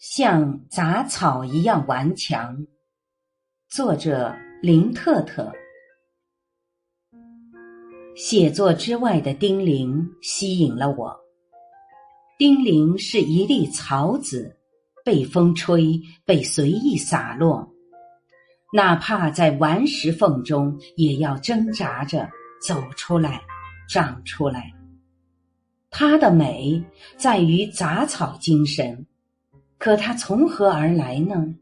像杂草一样顽强。作者林特特。写作之外的丁玲吸引了我。丁玲是一粒草籽，被风吹，被随意洒落，哪怕在顽石缝中，也要挣扎着走出来，长出来。它的美在于杂草精神，可它从何而来呢？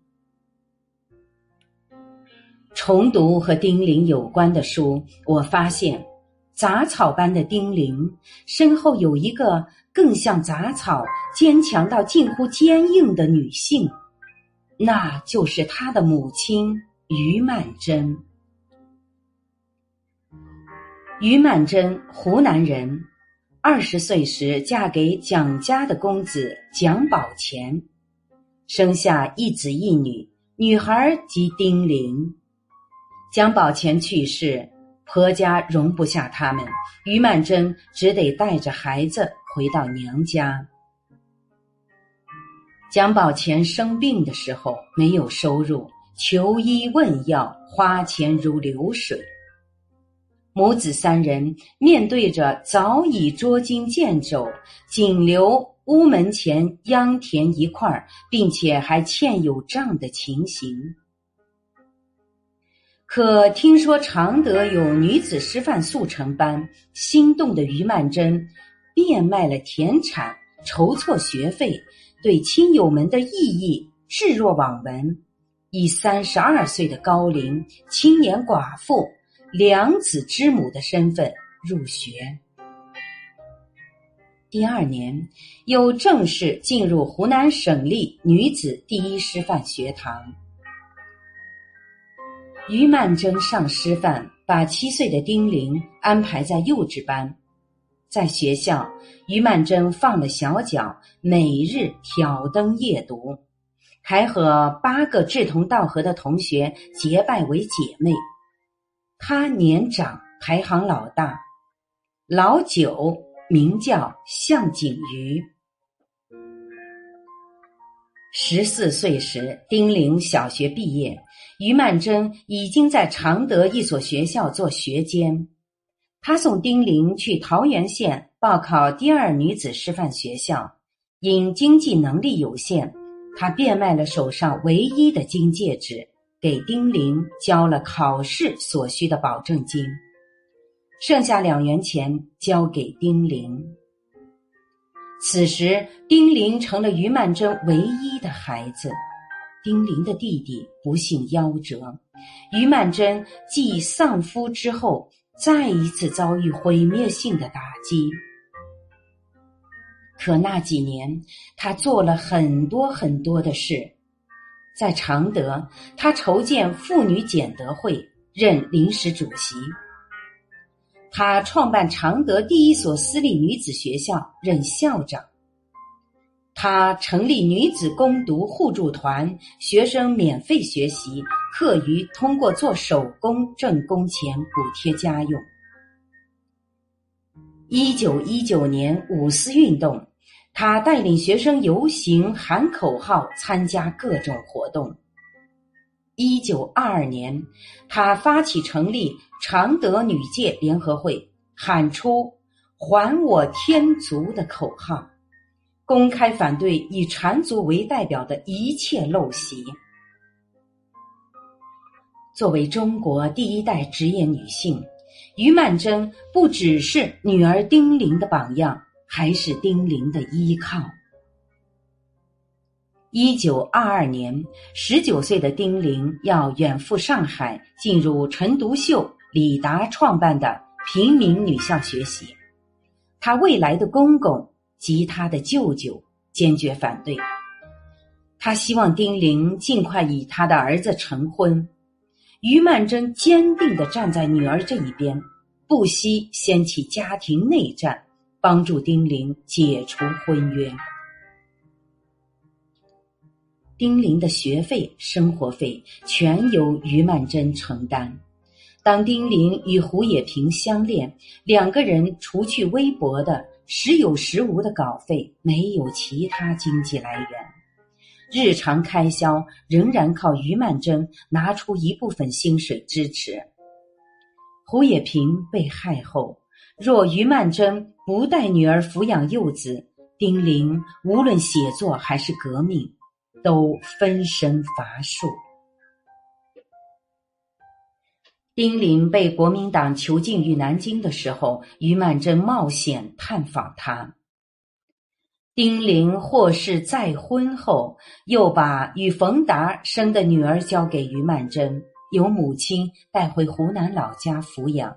重读和丁玲有关的书，我发现，杂草般的丁玲身后有一个更像杂草、坚强到近乎坚硬的女性，那就是她的母亲于曼桢。于曼桢，湖南人。二十岁时嫁给蒋家的公子蒋宝乾，生下一子一女，女孩即丁玲。蒋宝乾去世，婆家容不下他们，于曼桢只得带着孩子回到娘家。蒋宝乾生病的时候没有收入，求医问药，花钱如流水。母子三人面对着早已捉襟见肘、仅留屋门前秧田一块，并且还欠有账的情形，可听说常德有女子师范速成班，心动的于曼桢变卖了田产，筹措学费，对亲友们的意义置若罔闻，以三十二岁的高龄青年寡妇。两子之母的身份入学，第二年又正式进入湖南省立女子第一师范学堂。于曼桢上师范，把七岁的丁玲安排在幼稚班，在学校，于曼桢放了小脚，每日挑灯夜读，还和八个志同道合的同学结拜为姐妹。他年长，排行老大，老九名叫向景瑜。十四岁时，丁玲小学毕业，于曼桢已经在常德一所学校做学监。他送丁玲去桃源县报考第二女子师范学校，因经济能力有限，他变卖了手上唯一的金戒指。给丁玲交了考试所需的保证金，剩下两元钱交给丁玲。此时，丁玲成了于曼桢唯一的孩子。丁玲的弟弟不幸夭折，于曼桢继丧夫之后，再一次遭遇毁灭性的打击。可那几年，他做了很多很多的事。在常德，他筹建妇女检德会，任临时主席。他创办常德第一所私立女子学校，任校长。他成立女子攻读互助团，学生免费学习，课余通过做手工挣工钱补贴家用。一九一九年五四运动。他带领学生游行、喊口号、参加各种活动。一九二二年，他发起成立常德女界联合会，喊出“还我天族”的口号，公开反对以缠足为代表的一切陋习。作为中国第一代职业女性，于曼桢不只是女儿丁玲的榜样。还是丁玲的依靠。一九二二年，十九岁的丁玲要远赴上海，进入陈独秀、李达创办的平民女校学习。她未来的公公及她的舅舅坚决反对。他希望丁玲尽快与他的儿子成婚。于曼桢坚定地站在女儿这一边，不惜掀起家庭内战。帮助丁玲解除婚约。丁玲的学费、生活费全由于曼桢承担。当丁玲与胡也平相恋，两个人除去微薄的时有时无的稿费，没有其他经济来源。日常开销仍然靠于曼桢拿出一部分薪水支持。胡也平被害后，若于曼桢不带女儿抚养幼子，丁玲无论写作还是革命，都分身乏术。丁玲被国民党囚禁于南京的时候，于曼桢冒险探访他。丁玲获释再婚后，又把与冯达生的女儿交给于曼桢。由母亲带回湖南老家抚养，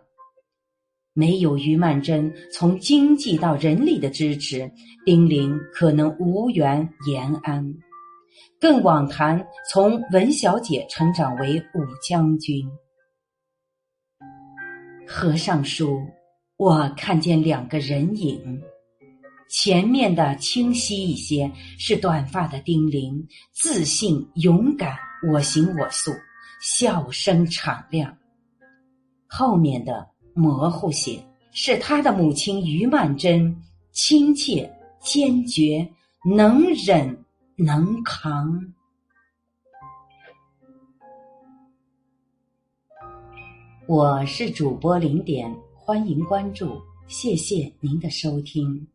没有于曼桢从经济到人力的支持，丁玲可能无缘延安，更枉谈从文小姐成长为武将军。合上书，我看见两个人影，前面的清晰一些，是短发的丁玲，自信勇敢，我行我素。笑声敞亮。后面的模糊些，是他的母亲于曼桢，亲切、坚决、能忍能扛。我是主播零点，欢迎关注，谢谢您的收听。